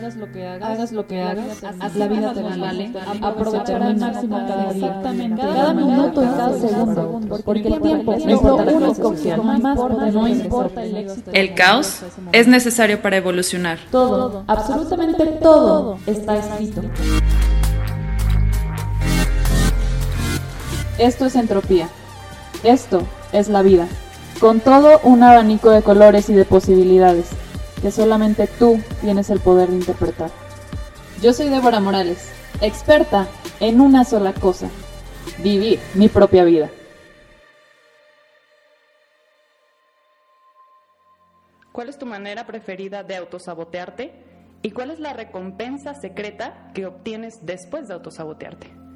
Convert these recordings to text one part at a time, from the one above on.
hagas lo que hagas, hagas lo que hagas, haz la vida te vale, aprovechar al máximo cada día, exactamente, cada minuto y cada segundo, porque el tiempo es lo único que más no importa el éxito. El caos es necesario para evolucionar. Todo, absolutamente todo está escrito. Esto es entropía. Esto es la vida. Con todo un abanico de colores y de posibilidades que solamente tú tienes el poder de interpretar. Yo soy Débora Morales, experta en una sola cosa, vivir mi propia vida. ¿Cuál es tu manera preferida de autosabotearte? ¿Y cuál es la recompensa secreta que obtienes después de autosabotearte?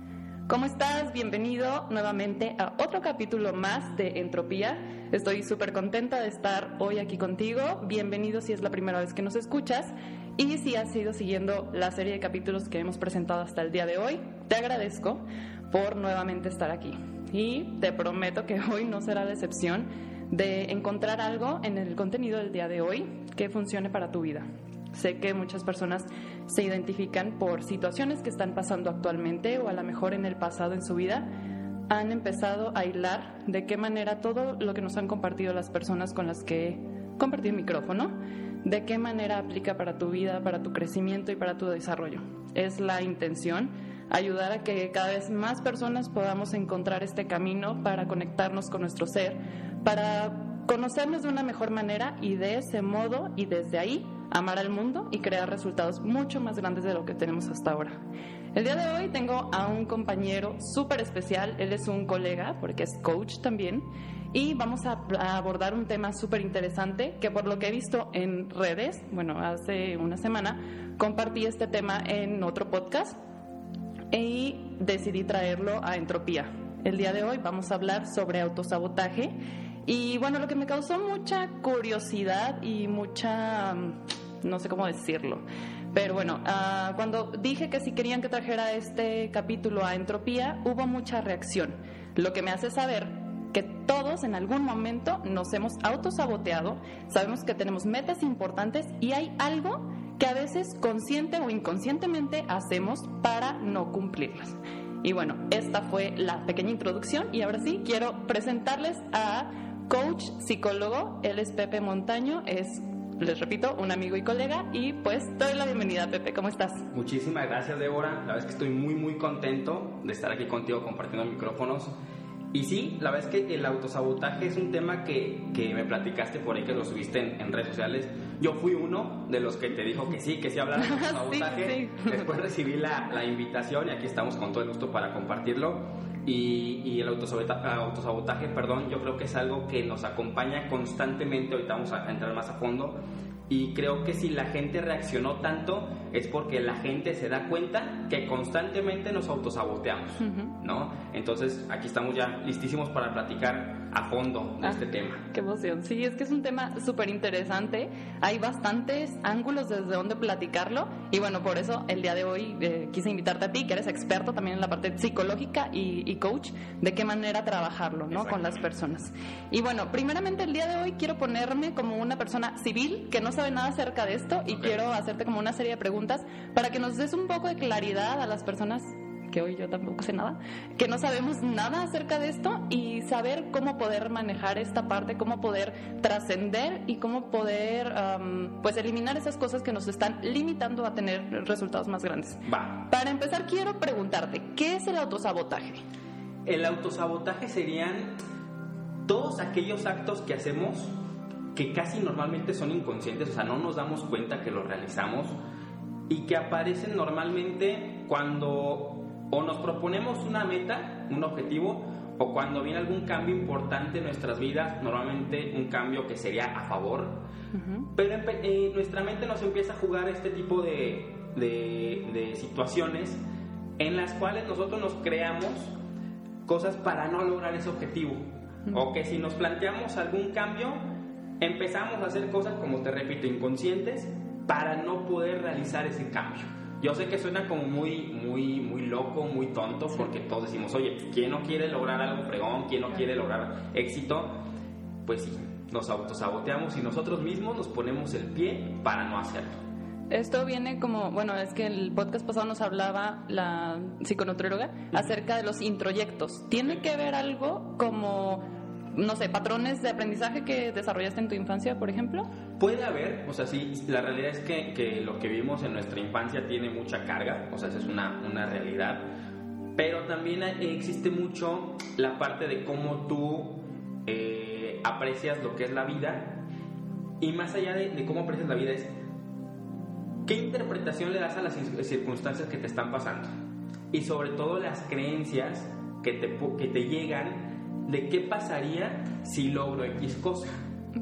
¿Cómo estás? Bienvenido nuevamente a otro capítulo más de Entropía. Estoy súper contenta de estar hoy aquí contigo. Bienvenido si es la primera vez que nos escuchas y si has ido siguiendo la serie de capítulos que hemos presentado hasta el día de hoy. Te agradezco por nuevamente estar aquí y te prometo que hoy no será la excepción de encontrar algo en el contenido del día de hoy que funcione para tu vida. Sé que muchas personas se identifican por situaciones que están pasando actualmente o a lo mejor en el pasado en su vida. Han empezado a hilar de qué manera todo lo que nos han compartido las personas con las que he compartido el micrófono, de qué manera aplica para tu vida, para tu crecimiento y para tu desarrollo. Es la intención ayudar a que cada vez más personas podamos encontrar este camino para conectarnos con nuestro ser, para conocernos de una mejor manera y de ese modo y desde ahí amar al mundo y crear resultados mucho más grandes de lo que tenemos hasta ahora. El día de hoy tengo a un compañero súper especial, él es un colega porque es coach también y vamos a, abordar un tema súper interesante que por lo que he visto en redes, bueno, hace una semana compartí este tema en otro podcast y decidí traerlo a Entropía. El día de hoy vamos a hablar sobre autosabotaje y bueno, lo que me causó mucha curiosidad y mucha, mm, no sé cómo decirlo, pero bueno, ah, cuando dije que si querían que trajera este capítulo a Entropía, hubo mucha reacción, lo que me hace saber que todos en algún momento nos hemos autosaboteado, sabemos que tenemos metas importantes y hay algo que a veces consciente o inconscientemente hacemos para no cumplirlas. Y bueno, esta fue la pequeña introducción y ahora sí quiero presentarles a coach, psicólogo. Él es Pepe Montaño, es, les repito, un amigo y colega. Y pues doy la bienvenida, Pepe. ¿Cómo estás? Muchísimas gracias, Débora. La verdad es que estoy muy, muy contento de estar aquí contigo compartiendo micrófonos. Y sí, la verdad es que el autosabotaje es un tema que, que me platicaste por ahí, que lo subiste en, redes sociales. Yo fui uno de los que te dijo que sí, que sí hablara de autosabotaje. Después recibí la, la invitación y aquí estamos con todo el gusto para compartirlo. Y, el autosabotaje, perdón, yo creo que es algo que nos acompaña constantemente, ahorita vamos a entrar más a fondo, y creo que si la gente reaccionó tanto es porque la gente se da cuenta que constantemente nos autosaboteamos, ¿no? Entonces aquí estamos ya listísimos para platicar a fondo de ah, este tema. Qué emoción. Sí, es que es un tema súper interesante. Hay bastantes ángulos desde donde platicarlo y bueno, por eso el día de hoy eh, quise invitarte a ti, que eres experto también en la parte psicológica y, coach, de qué manera trabajarlo, ¿no? Con las personas. Y bueno, primeramente el día de hoy quiero ponerme como una persona civil que no sabe nada acerca de esto y quiero hacerte como una serie de preguntas para que nos des un poco de claridad a las personas que hoy yo tampoco sé nada, que no sabemos nada acerca de esto y saber cómo poder manejar esta parte, cómo poder trascender y cómo poder pues eliminar esas cosas que nos están limitando a tener resultados más grandes. Va. Para empezar quiero preguntarte, ¿qué es el autosabotaje? El autosabotaje serían todos aquellos actos que hacemos que casi normalmente son inconscientes, o sea, no nos damos cuenta que los realizamos y que aparecen normalmente cuando o nos proponemos una meta, un objetivo, o cuando viene algún cambio importante en nuestras vidas, normalmente un cambio que sería a favor, pero eh, nuestra mente nos empieza a jugar este tipo de, de, situaciones en las cuales nosotros nos creamos cosas para no lograr ese objetivo. O que si nos planteamos algún cambio, empezamos a hacer cosas, como te repito, inconscientes para no poder realizar ese cambio. Yo sé que suena como muy, muy, muy loco, muy tonto, porque todos decimos, oye, ¿quién no quiere lograr algo fregón? ¿Quién no quiere lograr éxito? Pues sí, nos autosaboteamos y nosotros mismos nos ponemos el pie para no hacerlo. Esto viene como, bueno, es que el podcast pasado nos hablaba la psiconutrióloga acerca de los introyectos. ¿Tiene que ver algo como, no sé, patrones de aprendizaje que desarrollaste en tu infancia, por ejemplo? Puede haber, o sea, sí, la realidad es que, que lo que vimos en nuestra infancia tiene mucha carga, o sea, esa es una, una realidad, pero también existe mucho la parte de cómo tú eh, aprecias lo que es la vida y más allá de, de cómo aprecias la vida es qué interpretación le das a las circunstancias que te están pasando y sobre todo las creencias que te, que te llegan de qué pasaría si logro X cosa.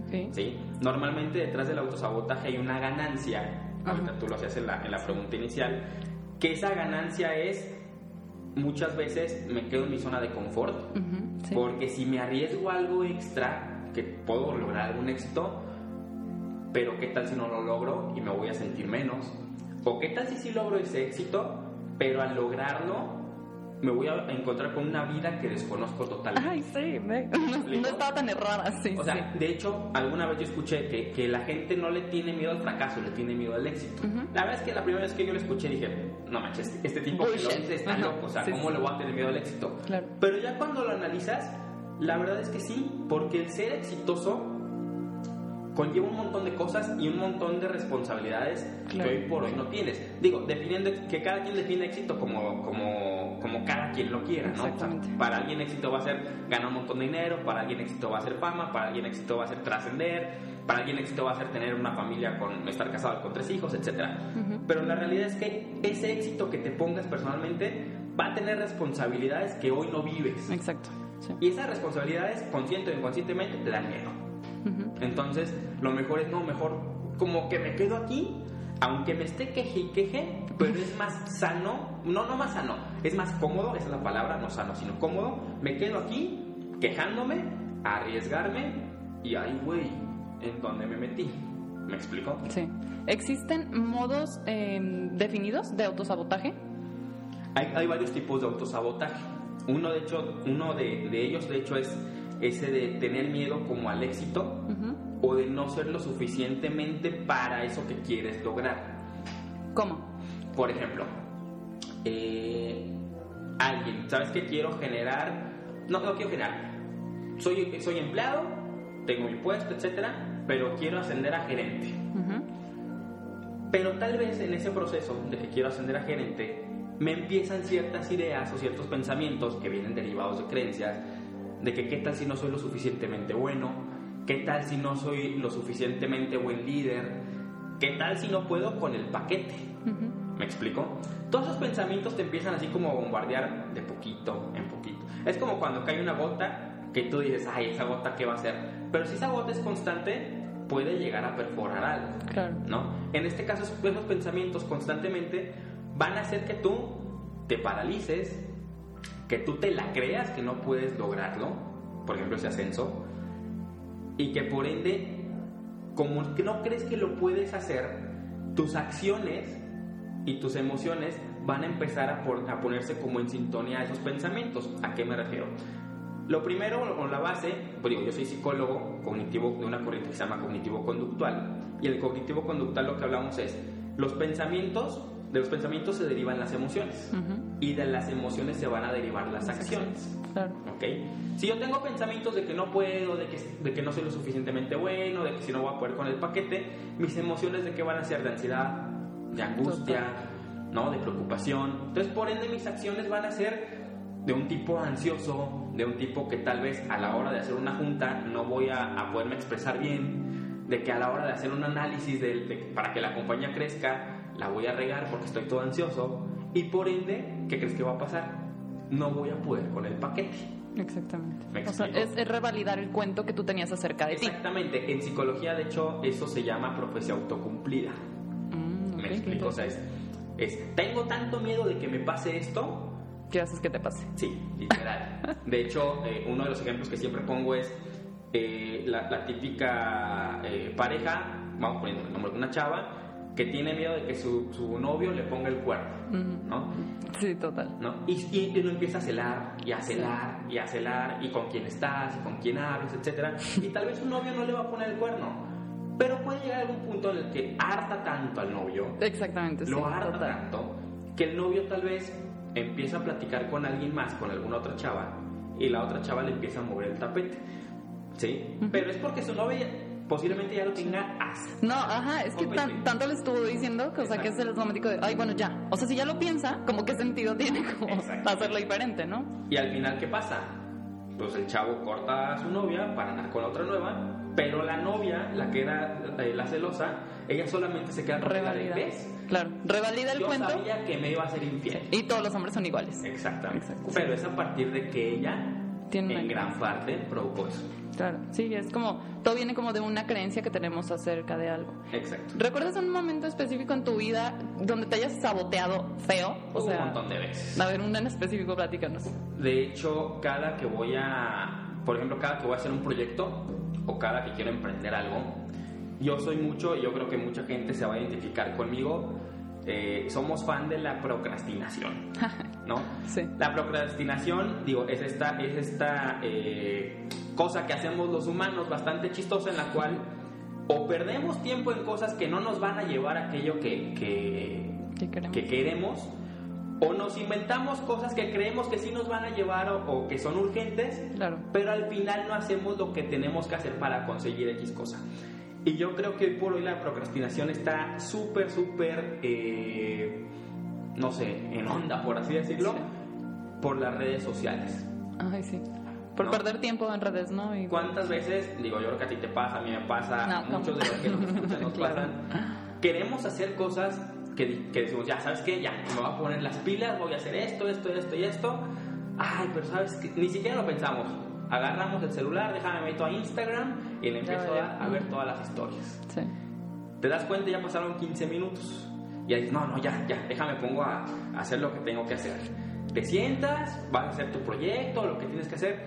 Okay. ¿Sí? Normalmente detrás del autosabotaje hay una ganancia, ahorita tú lo hacías en la, en la pregunta inicial, que esa ganancia es muchas veces me quedo en mi zona de confort, sí. porque si me arriesgo algo extra, que puedo lograr algún éxito, pero qué tal si no lo logro y me voy a sentir menos, o qué tal si sí logro ese éxito, pero al lograrlo me voy a encontrar con una vida que desconozco totalmente. Ay, sí, me- no, no estaba tan errada, sí. O sea, de hecho, alguna vez yo escuché que, que la gente no le tiene miedo al fracaso, le tiene miedo al éxito. Ujú. La verdad es que la primera vez que yo lo escuché dije, no manches, este, este tipo que lo dice está Ajá. loco, o sea, Sí, ¿cómo sí. le voy a tener miedo al éxito? Claro. Pero ya cuando lo analizas, la verdad es que sí, porque el ser exitoso conlleva un montón de cosas y un montón de responsabilidades Claro. que hoy por hoy no tienes. Digo, definiendo que cada quien define éxito como, como, como cada quien lo quiera, ¿no? O sea, Exactamente. para alguien éxito va a ser ganar un montón de dinero, para alguien éxito va a ser fama, para alguien éxito va a ser trascender, para alguien éxito va a ser tener una familia con estar casado con tres hijos, etcétera. Pero la realidad es que ese éxito que te pongas personalmente va a tener responsabilidades que hoy no vives. Exacto. Sí. Y esas responsabilidades, consciente o inconscientemente, te dan miedo. Entonces, lo mejor es, no, mejor como que me quedo aquí, aunque me esté queje y queje, pero es más sano, no, no más sano, es más cómodo, esa es la palabra, no sano, sino cómodo, me quedo aquí quejándome, arriesgarme y ay, güey, en donde me metí. ¿Me explico? Sí. ¿Existen modos eh, definidos de autosabotaje? Hay, hay varios tipos de autosabotaje. Uno, de hecho, uno de, de ellos, de hecho, es ese de tener miedo como al éxito o de no ser lo suficientemente para eso que quieres lograr. ¿Cómo? Por ejemplo, eh, alguien, ¿sabes qué quiero generar? No, no quiero generar. Soy, soy empleado, tengo mi puesto, etcétera, pero quiero ascender a gerente. Pero tal vez en ese proceso de que quiero ascender a gerente, me empiezan ciertas ideas o ciertos pensamientos que vienen derivados de creencias, de que qué tal si no soy lo suficientemente bueno, qué tal si no soy lo suficientemente buen líder, qué tal si no puedo con el paquete. ¿Me explico? Todos esos pensamientos te empiezan así como a bombardear de poquito en poquito. Es como cuando cae una gota que tú dices, ay, esa gota qué va a hacer. Pero si esa gota es constante, puede llegar a perforar algo. Claro. ¿no? En este caso, esos pensamientos constantemente van a hacer que tú te paralices, que tú te la creas que no puedes lograrlo, por ejemplo, ese ascenso, y que por ende, como no crees que lo puedes hacer, tus acciones y tus emociones van a empezar a, por- a ponerse como en sintonía a esos pensamientos. ¿A qué me refiero? Lo primero, o la base, pues digo, yo soy psicólogo cognitivo de una corriente que se llama cognitivo-conductual. Y el cognitivo-conductual lo que hablamos es, los pensamientos, de los pensamientos se derivan las emociones. Y de las emociones se van a derivar las acciones. Claro. ¿Ok? Si yo tengo pensamientos de que no puedo, de que, de que no soy lo suficientemente bueno, de que si no voy a poder con el paquete, mis emociones de qué van a ser de ansiedad, de angustia, ¿no? De preocupación. Entonces, por ende, mis acciones van a ser de un tipo ansioso, de un tipo que tal vez a la hora de hacer una junta no voy a, a poderme expresar bien, de que a la hora de hacer un análisis de- de- para que la compañía crezca, la voy a regar porque estoy todo ansioso y por ende, ¿qué crees que va a pasar? No voy a poder con el paquete. Exactamente. ¿Me O sea, es, es revalidar el cuento que tú tenías acerca de ti. Exactamente, en psicología de hecho eso se llama profecía autocumplida. Mm, ¿Me ok, explico? O sea, es, es, tengo tanto miedo de que me pase esto. ¿Qué haces que te pase? Sí, literal. De hecho, eh, uno de los ejemplos que siempre pongo es eh, la, la típica eh, pareja, vamos poniendo el nombre de una chava, que tiene miedo de que su, su novio le ponga el cuerno. ¿no? Sí, total. ¿no? Y, y, y uno empieza a celar, y a celar, y a celar, y con quién estás, y con quién hablas, etc. Y tal vez su novio no le va a poner el cuerno, Pero puede llegar algún punto en el que harta tanto al novio, Exactamente, lo sí, harta total. tanto, que el novio tal vez empieza a platicar con alguien más, con alguna otra chava, y la otra chava le empieza a mover el tapete. ¿Sí? Pero es porque su novia posiblemente ya lo tenga hasta No, ajá, es que tan- tanto le estuvo diciendo que, o sea, que es el automático de, ay, bueno, ya. O sea, si ya lo piensa, como qué sentido tiene como hacerlo diferente, ¿no? Y al final, ¿qué pasa? Pues el chavo corta a su novia para andar con otra nueva, pero la novia, la que era eh, la celosa, ella solamente se queda Revalida. Claro, revalida el Yo cuento sabía que me iba a ser infiel. y todos los hombres son iguales. Exactamente. Exacto. Pero es a partir de que ella, Tiene en gran parte, provocó eso. Claro, sí, es como, todo viene como de una creencia que tenemos acerca de algo. Exacto. ¿Recuerdas un momento específico en tu vida donde te hayas saboteado feo? O un sea, montón de veces. a ver, un en específico, platícanos. De hecho, cada que voy a, por ejemplo, cada que voy a hacer un proyecto o cada que quiero emprender algo, yo soy mucho, y yo creo que mucha gente se va a identificar conmigo, eh, somos fan de la procrastinación, ¿no? Sí. La procrastinación, digo, es esta, es esta eh, cosa que hacemos los humanos bastante chistosa en la cual o perdemos tiempo en cosas que no nos van a llevar a aquello que, que, ¿Qué queremos? que queremos o nos inventamos cosas que creemos que sí nos van a llevar o, o que son urgentes, Claro. pero al final no hacemos lo que tenemos que hacer para conseguir X cosa. Y yo creo que hoy por hoy la procrastinación está súper, súper, eh, no sé, en onda, por así decirlo, Sí. por las redes sociales. Ay, sí. Por No. perder tiempo en redes, ¿no? Y- ¿Cuántas veces, digo, yo creo que a ti te pasa, a mí me pasa, No, muchos de los que nos escuchan nos Claro. pasan, queremos hacer cosas que, que decimos, ya, ¿sabes qué? Ya, me voy a poner las pilas, voy a hacer esto, esto, esto y esto. Ay, pero ¿sabes qué? Ni siquiera lo pensamos. Agarramos el celular, déjame meto a Instagram y le empiezo a, a ver todas las historias. Sí. Te das cuenta, ya pasaron 15 minutos. Y ahí dices, no, no, ya, ya, déjame pongo a, a hacer lo que tengo que hacer. Te sientas, vas a hacer tu proyecto, lo que tienes que hacer.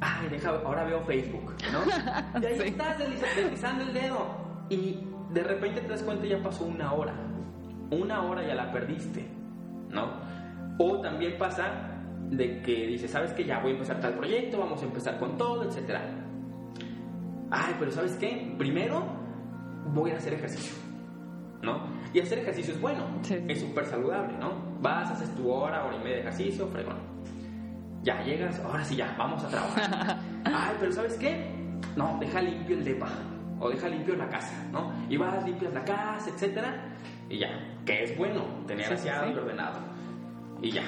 Ay, deja, ahora veo Facebook, ¿no? Y ahí Sí. estás desliza- deslizando el dedo. Y de repente te das cuenta, ya pasó una hora. Una hora ya la perdiste, ¿no? O también pasa de que dices, ¿sabes qué? Ya voy a empezar tal proyecto, vamos a empezar con todo, etcétera. Ay, pero ¿sabes qué? Primero voy a hacer ejercicio, ¿no? Y hacer ejercicio es bueno, Sí. es súper saludable, ¿no? Vas, haces tu hora, hora y media de ejercicio, fregón. Ya llegas, ahora sí ya, vamos a trabajar. Ay, pero ¿sabes qué? No, deja limpio el depa, o deja limpio la casa, ¿no? Y vas, limpias la casa, etcétera, y ya, que es bueno, tener Sí, aseado sí. y ordenado. Y ya,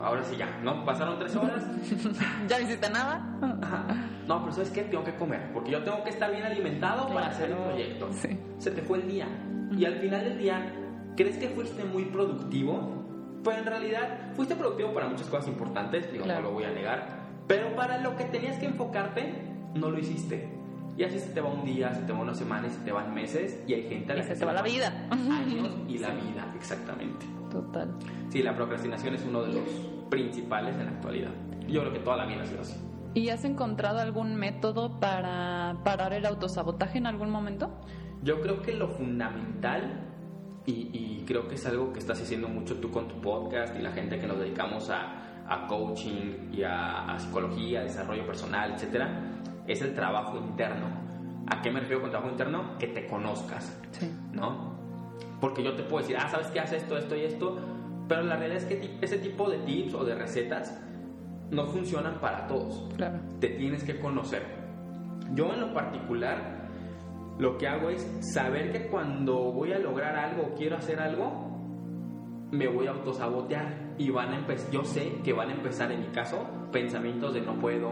ahora sí ya, ¿no? Pasaron tres horas, ¿Ya no hiciste nada? Ajá. No, pero ¿sabes qué? Tengo que comer, porque yo tengo que estar bien alimentado para hacer el proyecto. Sí. Se te fue el día. Y al final del día, ¿crees que fuiste muy productivo? Pues en realidad, fuiste productivo para muchas cosas importantes, digo, Claro. no lo voy a negar. Pero para lo que tenías que enfocarte, no lo hiciste. Y así se te va un día, se te va una semana, y se te van meses, y hay gente a la Y que se te va la vida. Años y la vida, exactamente. Total. Sí, la procrastinación es uno de los principales en la actualidad. Yo creo que toda la vida ha sido así. ¿Y has encontrado algún método para parar el autosabotaje en algún momento? Yo creo que lo fundamental, y, y creo que es algo que estás haciendo mucho tú con tu podcast y la gente que nos dedicamos a, a coaching y a, a psicología, desarrollo personal, etcétera, es el trabajo interno. ¿A qué me refiero con trabajo interno? Que te conozcas, Sí. ¿no? Porque yo te puedo decir, ah, ¿sabes qué? Haz esto, esto y esto, pero la realidad es que ese tipo de tips o de recetas no funcionan para todos Claro. te tienes que conocer. Yo en lo particular, lo que hago es saber que cuando voy a lograr algo quiero hacer algo, me voy a autosabotear y van a empezar, yo sé que van a empezar en mi caso pensamientos de no puedo,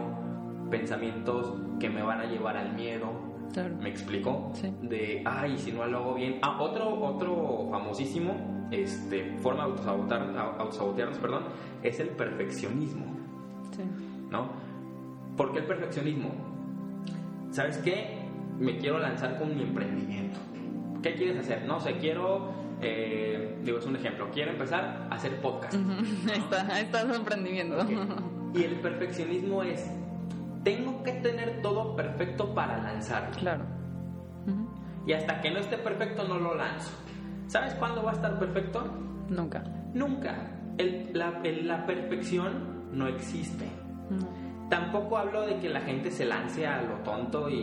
pensamientos que me van a llevar al miedo, Claro. ¿me explico? Sí. De, ay, si no lo hago bien. Ah, otro, otro famosísimo, este, forma de autosabotar, autosabotearnos, perdón, es el perfeccionismo. Sí. ¿no? ¿Por qué el perfeccionismo? ¿Sabes qué? Me quiero lanzar con mi emprendimiento. ¿Qué quieres hacer? No sé, quiero, eh, digo, es un ejemplo, quiero empezar a hacer podcast. Ahí está, ahí está su emprendimiento. Ok. Y el perfeccionismo es, tengo que tener todo perfecto para lanzarlo. Claro. Y hasta que no esté perfecto no lo lanzo. ¿Sabes cuándo va a estar perfecto? Nunca. Nunca. El- la, el- la perfección no existe. No. Tampoco hablo de que la gente se lance a lo tonto y,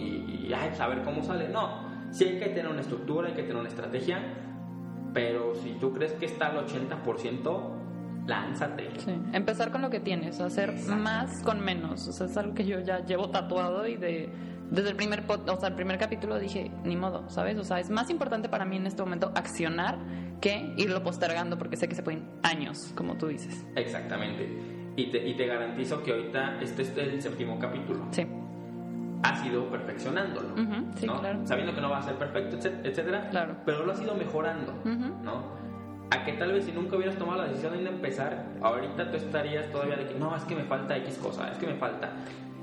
y ay, pues, a ver cómo sale. No, Sí hay que tener una estructura, hay que tener una estrategia, pero si tú crees que está al 80%, lánzate. Sí. Empezar con lo que tienes, hacer más con menos. O sea, es algo que yo ya llevo tatuado y de desde el primer o sea, el primer capítulo dije, ni modo, ¿sabes? O sea, es más importante para mí en este momento accionar que irlo postergando porque sé que se pueden años, como tú dices. Exactamente. Y te, y te garantizo que ahorita este es el séptimo capítulo. Sí. Has ido perfeccionándolo, sí, claro. Sabiendo que no va a ser perfecto, etcétera, claro. pero lo has ido mejorando, ¿no? a que tal vez si nunca hubieras tomado la decisión de empezar, ahorita tú estarías todavía de que no, es que me falta X cosa, es que me falta.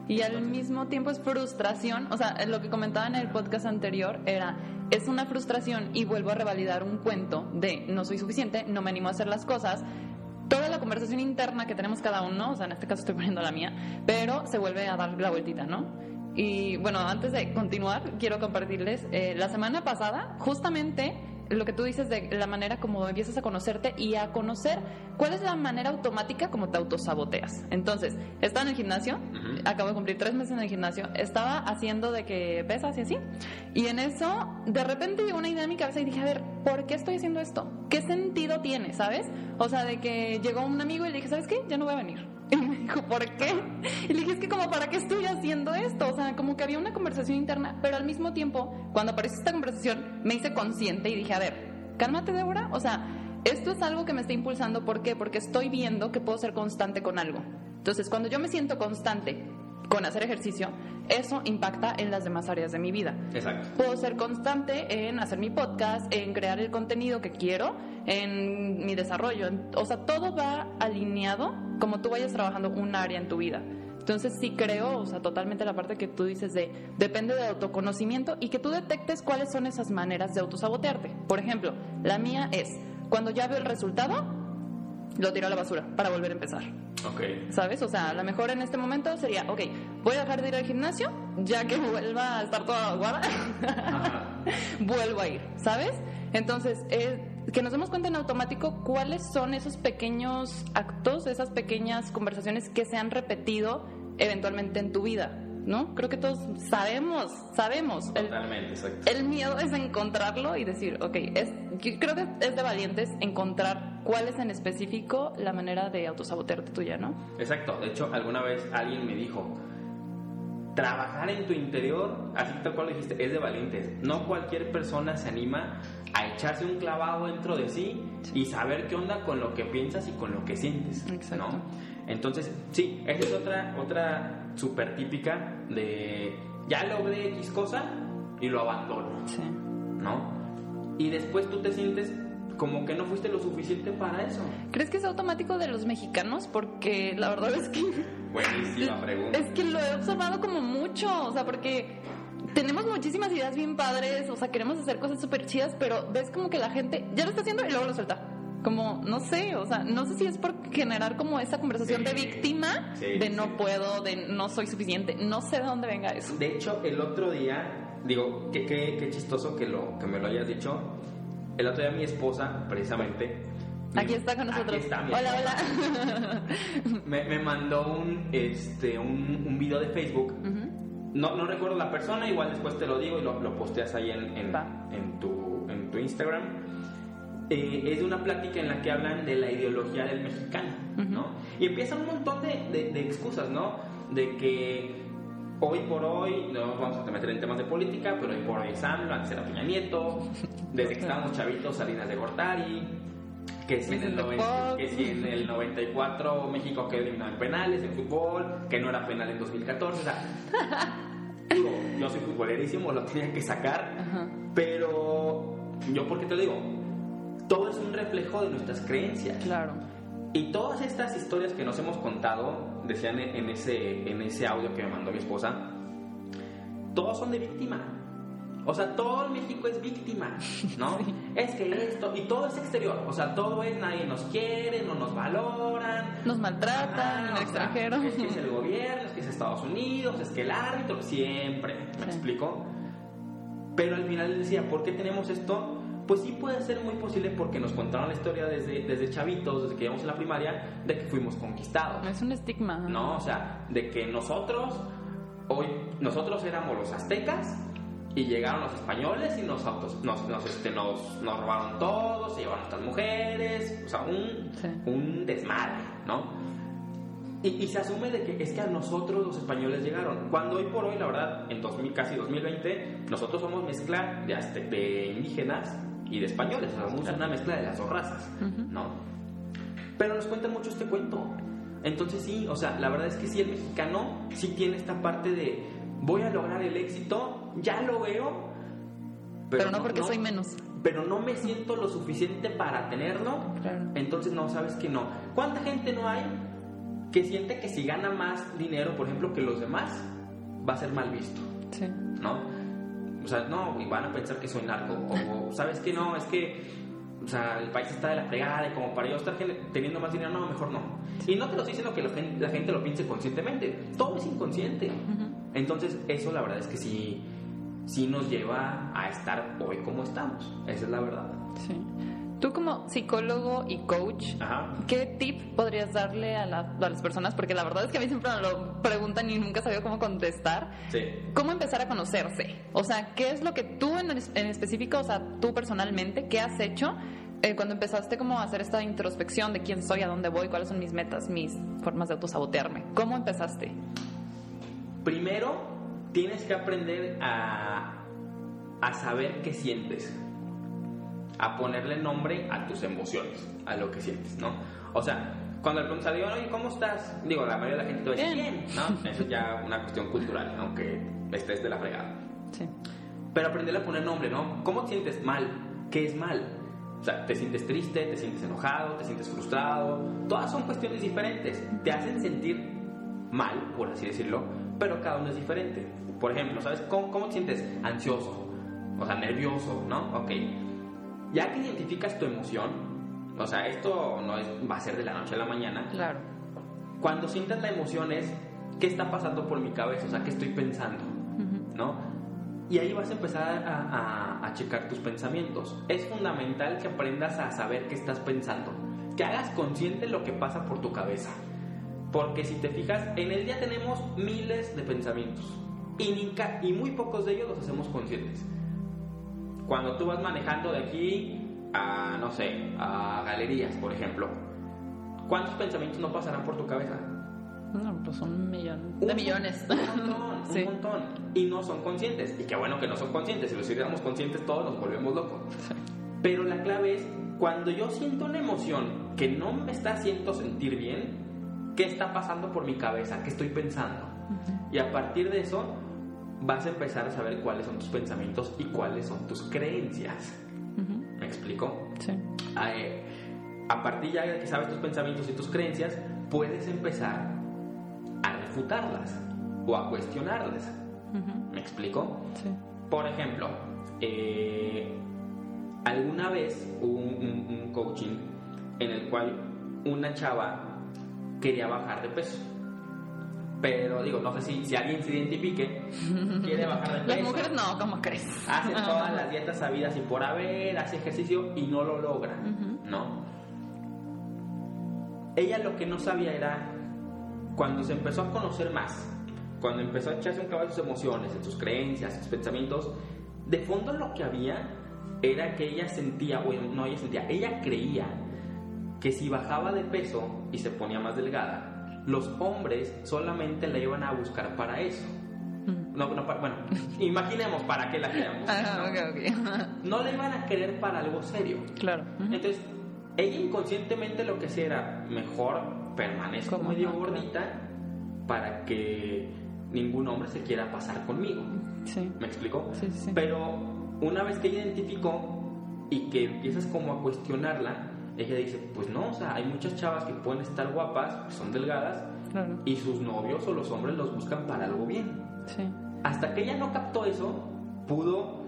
Y al mismo tiempo es frustración, o sea, lo que comentaba en el podcast anterior era, es una frustración y vuelvo a revalidar un cuento de no soy suficiente, no me animo a hacer las cosas, toda la conversación interna que tenemos cada uno, o sea, en este caso estoy poniendo la mía, pero se vuelve a dar la vueltita, ¿no? Y bueno, antes de continuar, quiero compartirles, eh, la semana pasada, justamente lo que tú dices de la manera como empiezas a conocerte y a conocer cuál es la manera automática como te autosaboteas. Entonces, estaba en el gimnasio, acabo de cumplir tres meses en el gimnasio, estaba haciendo de que pesas y así, y en eso de repente llegó una idea en mi cabeza y dije, a ver, ¿por qué estoy haciendo esto? ¿Qué sentido tiene, sabes? O sea, de que llegó un amigo y le dije, ¿sabes qué? Ya no voy a venir. Y me dijo, ¿por qué? Y le dije, es que como, ¿para qué estoy haciendo esto? O sea, como que había una conversación interna, pero al mismo tiempo, cuando apareció esta conversación, me hice consciente y dije, a ver, cálmate, Débora. O sea, esto es algo que me está impulsando. ¿Por qué? Porque estoy viendo que puedo ser constante con algo. Entonces, cuando yo me siento constante con hacer ejercicio, eso impacta en las demás áreas de mi vida. Exacto. Puedo ser constante en hacer mi podcast, en crear el contenido que quiero, en mi desarrollo. O sea, todo va alineado como tú vayas trabajando un área en tu vida. Entonces sí creo, o sea, totalmente la parte que tú dices de depende de autoconocimiento y que tú detectes cuáles son esas maneras de autosabotearte. Por ejemplo, la mía es, cuando ya veo el resultado, lo tiro a la basura para volver a empezar. Ok. ¿Sabes? O sea, a lo mejor en este momento sería, ok, voy a dejar de ir al gimnasio, ya que vuelva a estar toda aguada, vuelvo a ir, ¿sabes? Entonces, que nos demos cuenta en automático cuáles son esos pequeños actos, esas pequeñas conversaciones que se han repetido eventualmente en tu vida. ¿no? Creo que todos sabemos, sabemos. Totalmente, el, exacto. El miedo es encontrarlo y decir, ok, es, creo que es de valientes encontrar cuál es en específico la manera de autosabotearte tuya, ¿no? Exacto. De hecho, alguna vez alguien me dijo, trabajar en tu interior, así tal cual dijiste, es de valientes. No cualquier persona se anima a echarse un clavado dentro de sí, y saber qué onda con lo que piensas y con lo que sientes, Exacto. ¿no? Entonces, sí, esa es otra, otra súper típica de ya logré X cosa y lo abandono, Sí. ¿no? Y después tú te sientes como que no fuiste lo suficiente para eso. ¿Crees que es automático de los mexicanos? Porque la verdad es que... Buenísima pregunta. Es que lo he observado como mucho, o sea, porque tenemos muchísimas ideas bien padres, o sea, queremos hacer cosas súper chidas, pero ves como que la gente ya lo está haciendo y luego lo suelta. Como, no sé, o sea, no sé si es por generar como esa conversación de Sí. víctima, Sí, de no sí. puedo, de no soy suficiente, no sé de dónde venga eso. De hecho, el otro día, digo, qué, qué, qué chistoso que, lo, que me lo hayas dicho. El otro día mi esposa, precisamente... Aquí está con nosotros. Aquí está hola, hola. Me, me mandó un, este, un, un video de Facebook. No, no recuerdo la persona, igual después te lo digo y lo, lo posteas ahí en, en, tu, en tu Instagram. Eh, es de una plática en la que hablan de la ideología del mexicano, ¿no? Y empiezan un montón de, de- de excusas, ¿no? De que hoy por hoy, no vamos a meter en temas de política, pero hoy por hoy es AMLO, antes era Peña Nieto, desde que estábamos chavitos, Salinas de Gortari, que si, en el Vicente 90 Fox. que si en el 94 México quedó eliminado en penales, en fútbol, que no era penal en 2014, o sea, digo, yo soy futbolerísimo, lo tenía que sacar, Ajá. pero yo porque te lo digo, todo es un reflejo de nuestras creencias. Claro. Y todas estas historias que nos hemos contado, decían en ese, en ese audio que me mandó mi esposa, todos son de víctima. O sea, todo el México es víctima, ¿no? Es que esto, y todo es exterior. O sea, todo es nadie nos quiere, no nos valoran. Nos maltratan Ajá, en el sea, extranjero. Es que es el gobierno, es que es Estados Unidos, es que el árbitro, siempre. ¿Me Sí. explico? Pero al final decía, ¿por qué tenemos esto? Pues sí puede ser muy posible porque nos contaron la historia desde, desde chavitos, desde que íbamos en la primaria, de que fuimos conquistados. Es un estigma. ¿No? O sea, de que nosotros, hoy, nosotros éramos los aztecas Y llegaron los españoles y nos, autos, nos, nos, este, nos, nos robaron todos, se llevaron a estas mujeres, o sea, un, Sí. un desmadre, ¿no? Y, y se asume de que es que a nosotros los españoles llegaron. Cuando hoy por hoy, la verdad, en 2000, casi 2020, nosotros somos mezcla de, azte- de indígenas y de españoles. O sea, somos una mezcla de las dos razas, ¿no? Pero nos cuentan mucho este cuento. Entonces sí, o sea, la verdad es que sí, el mexicano sí tiene esta parte de voy a lograr el éxito, ya lo veo, Pero, no porque soy menos. pero no me siento lo suficiente para tenerlo, Claro. entonces no, sabes que no. ¿Cuánta gente no hay que siente que si gana más dinero, por ejemplo, que los demás, va a ser mal visto? Sí. ¿No? O sea, no, y van a pensar que soy narco. O, ¿sabes que No, es que, o sea, el país está de la fregada y como para yo estar teniendo más dinero, no, mejor no. Y no te lo estoy diciendo que la gente, la gente lo piense conscientemente, todo es inconsciente. Entonces, eso la verdad es que sí, sí nos lleva a estar hoy como estamos. Esa es la verdad. Sí. Tú como psicólogo y coach, Ajá. ¿qué tip podrías darle a, la- a las personas? Porque la verdad es que a mí siempre me lo preguntan y nunca sabía cómo contestar. Sí. ¿Cómo empezar a conocerse? O sea, ¿qué es lo que tú en, en específico, o sea, tú personalmente, qué has hecho eh, cuando empezaste como a hacer esta introspección de quién soy, a dónde voy, cuáles son mis metas, mis formas de autosabotearme? ¿Cómo empezaste? Primero, tienes que aprender a, a saber qué sientes. A ponerle nombre a tus emociones, a lo que sientes, ¿no? O sea, cuando le preguntas a alguien, oye, ¿cómo estás? Digo, la mayoría de la gente te va a decir, Bien. ¿no? Eso es ya una cuestión cultural, aunque estés de la fregada. Sí. Pero aprenderle a poner nombre, ¿no? ¿Cómo te sientes mal? ¿Qué es mal? O sea, te sientes triste, te sientes enojado, te sientes frustrado. Todas son cuestiones diferentes. Te hacen sentir mal, por así decirlo, pero cada uno es diferente. Por ejemplo, ¿sabes cómo, cómo te sientes? Ansioso, o sea, nervioso, ¿no? Ok. Ya que identificas tu emoción, o sea, esto no es, va a ser de la noche a la mañana, Claro. cuando sientas la emoción es, ¿qué está pasando por mi cabeza? O sea, ¿qué estoy pensando? ¿No? Y ahí vas a empezar a, a- a checar tus pensamientos. Es fundamental que aprendas a saber qué estás pensando, que hagas consciente lo que pasa por tu cabeza. Porque si te fijas, en el día tenemos miles de pensamientos y, y muy pocos de ellos los hacemos conscientes. Cuando tú vas manejando de aquí a, no sé, a galerías, por ejemplo, ¿cuántos pensamientos no pasarán por tu cabeza? No, pues un millón Un de millones. Un montón, Sí. un montón. Y no son conscientes. Y qué bueno que no son conscientes. Si los hiciéramos conscientes, todos nos volvemos locos. Pero la clave es, cuando yo siento una emoción que no me está haciendo sentir bien, ¿qué está pasando por mi cabeza? ¿Qué estoy pensando? Y a partir de eso, vas a empezar a saber cuáles son tus pensamientos y cuáles son tus creencias. ¿Me explico? Sí. Eh, a partir ya de que sabes tus pensamientos y tus creencias, puedes empezar a refutarlas o a cuestionarlas. ¿Me explico? Sí. Por ejemplo, eh, alguna vez hubo un, un- un coaching en el cual una chava quería bajar de peso. Pero digo, no sé si, si alguien se identifique, quiere bajar de peso. Las mujeres no, ¿cómo crees? Hace todas las dietas sabidas y por haber, hace ejercicio y no lo logra, Ujú. ¿no? Ella lo que no sabía era cuando se empezó a conocer más, cuando empezó a echarse un caballo en sus emociones, en sus creencias, sus pensamientos, de fondo lo que había era que ella sentía, bueno, no ella sentía, ella creía que si bajaba de peso y se ponía más delgada, los hombres solamente la iban a buscar para eso. Ujú. No, no, bueno, imaginemos para qué la querían buscar, Ajá, ¿no? ok, ok. no la iban a querer para algo serio. Claro. Ujú. Entonces, ella inconscientemente lo que hacía era, mejor permanezco Como medio no, claro. gordita para que ningún hombre se quiera pasar conmigo. Sí. ¿Me explico? Sí, sí, sí. Pero una vez que ella identificó y que empiezas como a cuestionarla, ella dice, pues no, o sea, hay muchas chavas que pueden estar guapas, son delgadas, Claro. y sus novios o los hombres los buscan para algo bien. Sí. Hasta que ella no captó eso, pudo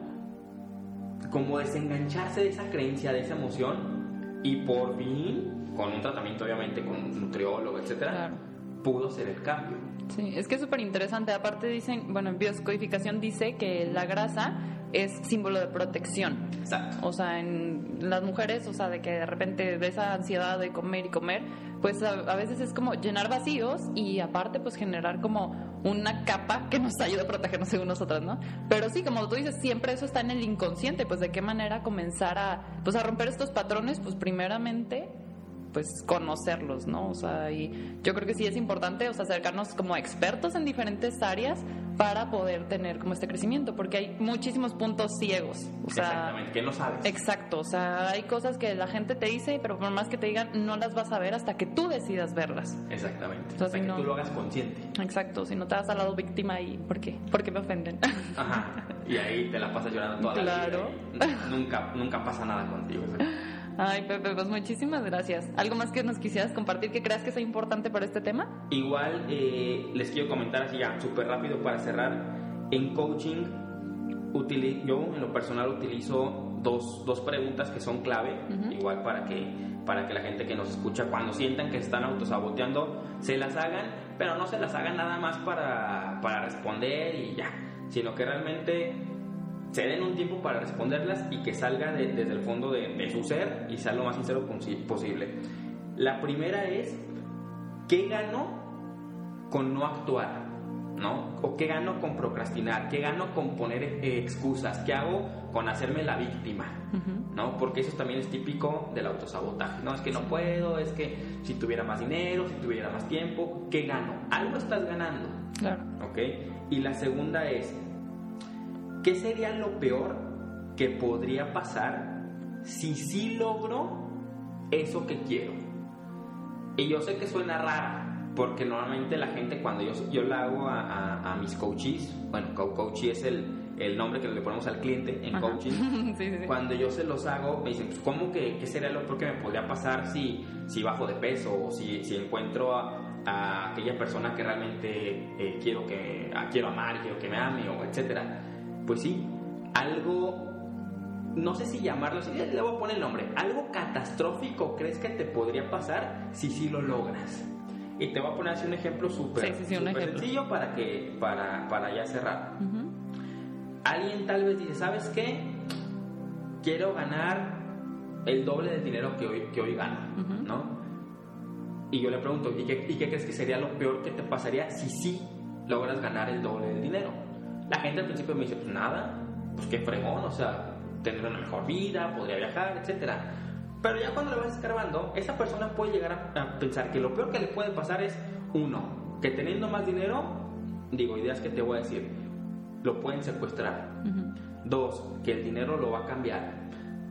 como desengancharse de esa creencia, de esa emoción, y por fin, con un tratamiento obviamente, con un nutriólogo, etcétera, Claro. pudo ser el cambio. Sí, es que es súper interesante. Aparte dicen, bueno, en bioscodificación dice que la grasa es símbolo de protección. Exacto. O sea, en las mujeres, o sea, de que de repente de esa ansiedad de comer y comer, pues a, a veces es como llenar vacíos y aparte pues generar como una capa que nos ayude a protegernos según nosotras, ¿no? Pero sí, como tú dices, siempre eso está en el inconsciente, pues de qué manera comenzar a, pues a romper estos patrones, pues primeramente pues conocerlos, ¿no? O sea, y yo creo que sí es importante, o sea, acercarnos como expertos en diferentes áreas para poder tener como este crecimiento, porque hay muchísimos puntos ciegos. O sea, Exactamente, que no sabes. Exacto, o sea, hay cosas que la gente te dice, pero por más que te digan, no las vas a ver hasta que tú decidas verlas. Exactamente. Entonces, Hasta que no. tú lo hagas consciente. Exacto, si no te vas al lado víctima y ¿por qué? Porque me ofenden. Ajá. Y ahí te la pasas llorando toda Claro. la vida. y Nunca, nunca pasa nada contigo. Ay, Pepe, pues muchísimas gracias. ¿Algo más que nos quisieras compartir que creas que sea importante para este tema? Igual eh, les quiero comentar así ya súper rápido para cerrar. En coaching, yo en lo personal utilizo dos, dos preguntas que son clave, igual para que, para que la gente que nos escucha, cuando sientan que están autosaboteando, se las hagan, pero no se las hagan nada más para, para responder y ya, sino que realmente se den un tiempo para responderlas y que salga de- desde el fondo de, de su ser y sea lo más sincero posi- posible. La primera es, ¿qué gano con no actuar? ¿No? ¿O qué gano con procrastinar? ¿Qué gano con poner eh, excusas? ¿Qué hago con hacerme la víctima? Ujú. ¿no? Porque eso también es típico del autosabotaje, ¿no? Es que no puedo, es que si tuviera más dinero, si tuviera más tiempo, ¿qué gano? Algo estás ganando, Claro. ¿ok? Y la segunda es, ¿qué sería lo peor que podría pasar si sí logro eso que quiero? Y yo sé que suena rara, porque normalmente la gente cuando yo, yo la hago a, a- a mis coaches, bueno, co- coachee es el, el nombre que le ponemos al cliente en Ajá. coaching, sí, sí, sí. cuando yo se los hago, me dicen, pues, ¿cómo que qué sería lo peor que me podría pasar si, si bajo de peso o si, si encuentro a, a aquella persona que realmente eh, quiero, que, quiero amar, quiero que me ame, o etcétera? Pues sí, algo, no sé si llamarlo así, le voy a poner el nombre, algo catastrófico crees que te podría pasar si sí lo logras. Y te voy a poner así un ejemplo súper Sí, sí, sí, sencillo para, que, para, para ya cerrar alguien tal vez dice, ¿sabes qué? Quiero ganar el doble de dinero que hoy, que hoy gano. ¿no? Y yo le pregunto, ¿y qué, ¿y qué crees que sería lo peor que te pasaría si sí logras ganar el doble del dinero? La gente al principio me dice, pues nada, pues qué fregón, o sea, tener una mejor vida, podría viajar, etcétera. Pero ya cuando le vas escarbando, esa persona puede llegar a, a pensar que lo peor que le puede pasar es, uno, que teniendo más dinero, digo, ideas que te voy a decir, lo pueden secuestrar. Ujú. Dos, que el dinero lo va a cambiar.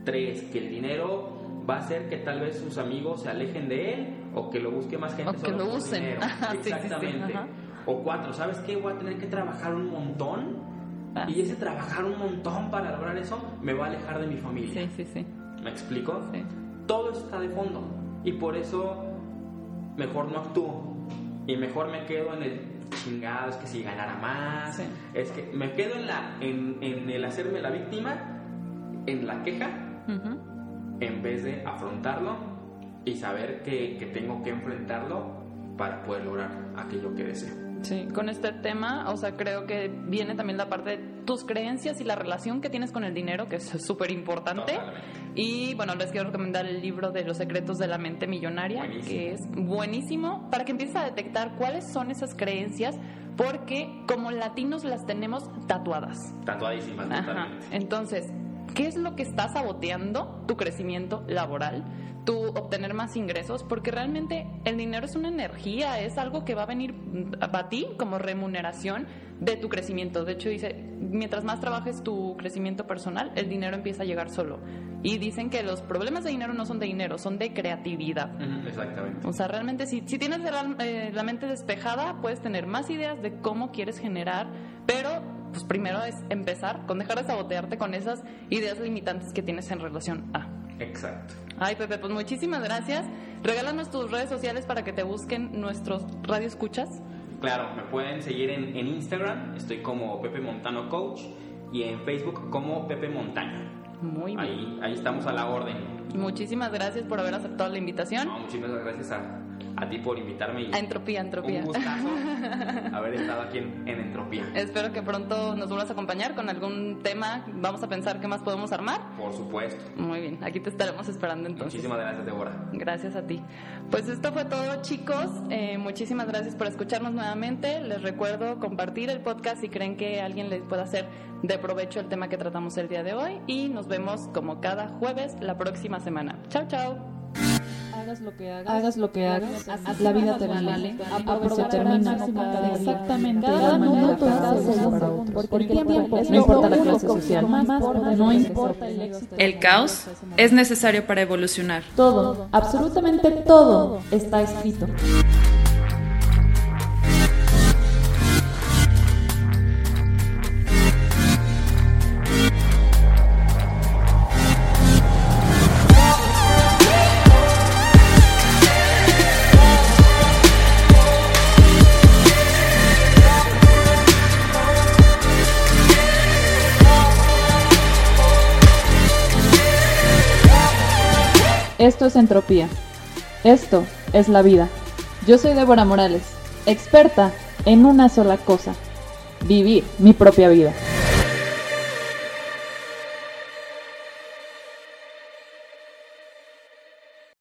Tres, que el dinero va a hacer que tal vez sus amigos se alejen de él o que lo busque más gente O que lo usen. dinero. Ajá, sí, sí, sí, Exactamente. ajá. O cuatro, ¿sabes qué? Voy a tener que trabajar un montón Ah. y ese trabajar un montón para lograr eso me va a alejar de mi familia. Sí, sí, sí. ¿Me explico? sí. Todo eso está de fondo y por eso mejor no actúo y mejor me quedo en el chingado, es que si ganara más, Sí. es que me quedo en, la, en, en el hacerme la víctima, en la queja, en vez de afrontarlo y saber que, que tengo que enfrentarlo para poder lograr aquello que deseo. Sí, con este tema, o sea, creo que viene también la parte de tus creencias y la relación que tienes con el dinero, que es súper importante. Y bueno, les quiero recomendar el libro de los secretos de la mente millonaria, Buenísimo. que es buenísimo para que empieces a detectar cuáles son esas creencias, porque como latinos las tenemos tatuadas. Tatuadísimas, Ajá. totalmente. Entonces, ¿qué es lo que está saboteando tu crecimiento laboral? Tu obtener más ingresos, porque realmente el dinero es una energía, es algo que va a venir a ti como remuneración de tu crecimiento. De hecho, dice, mientras más trabajes tu crecimiento personal, el dinero empieza a llegar solo. Y dicen que los problemas de dinero no son de dinero, son de creatividad. Exactamente. O sea, realmente si, si tienes la, eh, la mente despejada, puedes tener más ideas de cómo quieres generar, pero pues primero es empezar con dejar de sabotearte con esas ideas limitantes que tienes en relación a. Exacto. Ay, Pepe, pues muchísimas gracias. Regálanos tus redes sociales para que te busquen nuestros radio escuchas. Claro, me pueden seguir en, en Instagram, estoy como Pepe Montano Coach y en Facebook como Pepe Montaño. Muy bien. Ahí, ahí estamos a la orden. Muchísimas gracias por haber aceptado la invitación. No, muchísimas gracias a, a ti por invitarme. Y A Entropía, Entropía. Un gustazo haber estado aquí en, en Entropía. Espero que pronto nos vuelvas a acompañar con algún tema. Vamos a pensar qué más podemos armar. Por supuesto. Muy bien, aquí te estaremos esperando entonces. Muchísimas gracias, Débora. Gracias a ti. Pues esto fue todo, chicos. Eh, muchísimas gracias por escucharnos nuevamente. Les recuerdo compartir el podcast si creen que alguien les pueda hacer de provecho el tema que tratamos el día de hoy. Y nos vemos como cada jueves la próxima semana. Chao, chao. Hagas lo que hagas, hagas lo que hagas, la vida te vale, se termina. exactamente de la manera que haces, porque el tiempo no importa la clase social, no importa el éxito. El caos es necesario para evolucionar. Todo, absolutamente todo está escrito. Esto es entropía. Esto es la vida. Yo soy Débora Morales, experta en una sola cosa, vivir mi propia vida.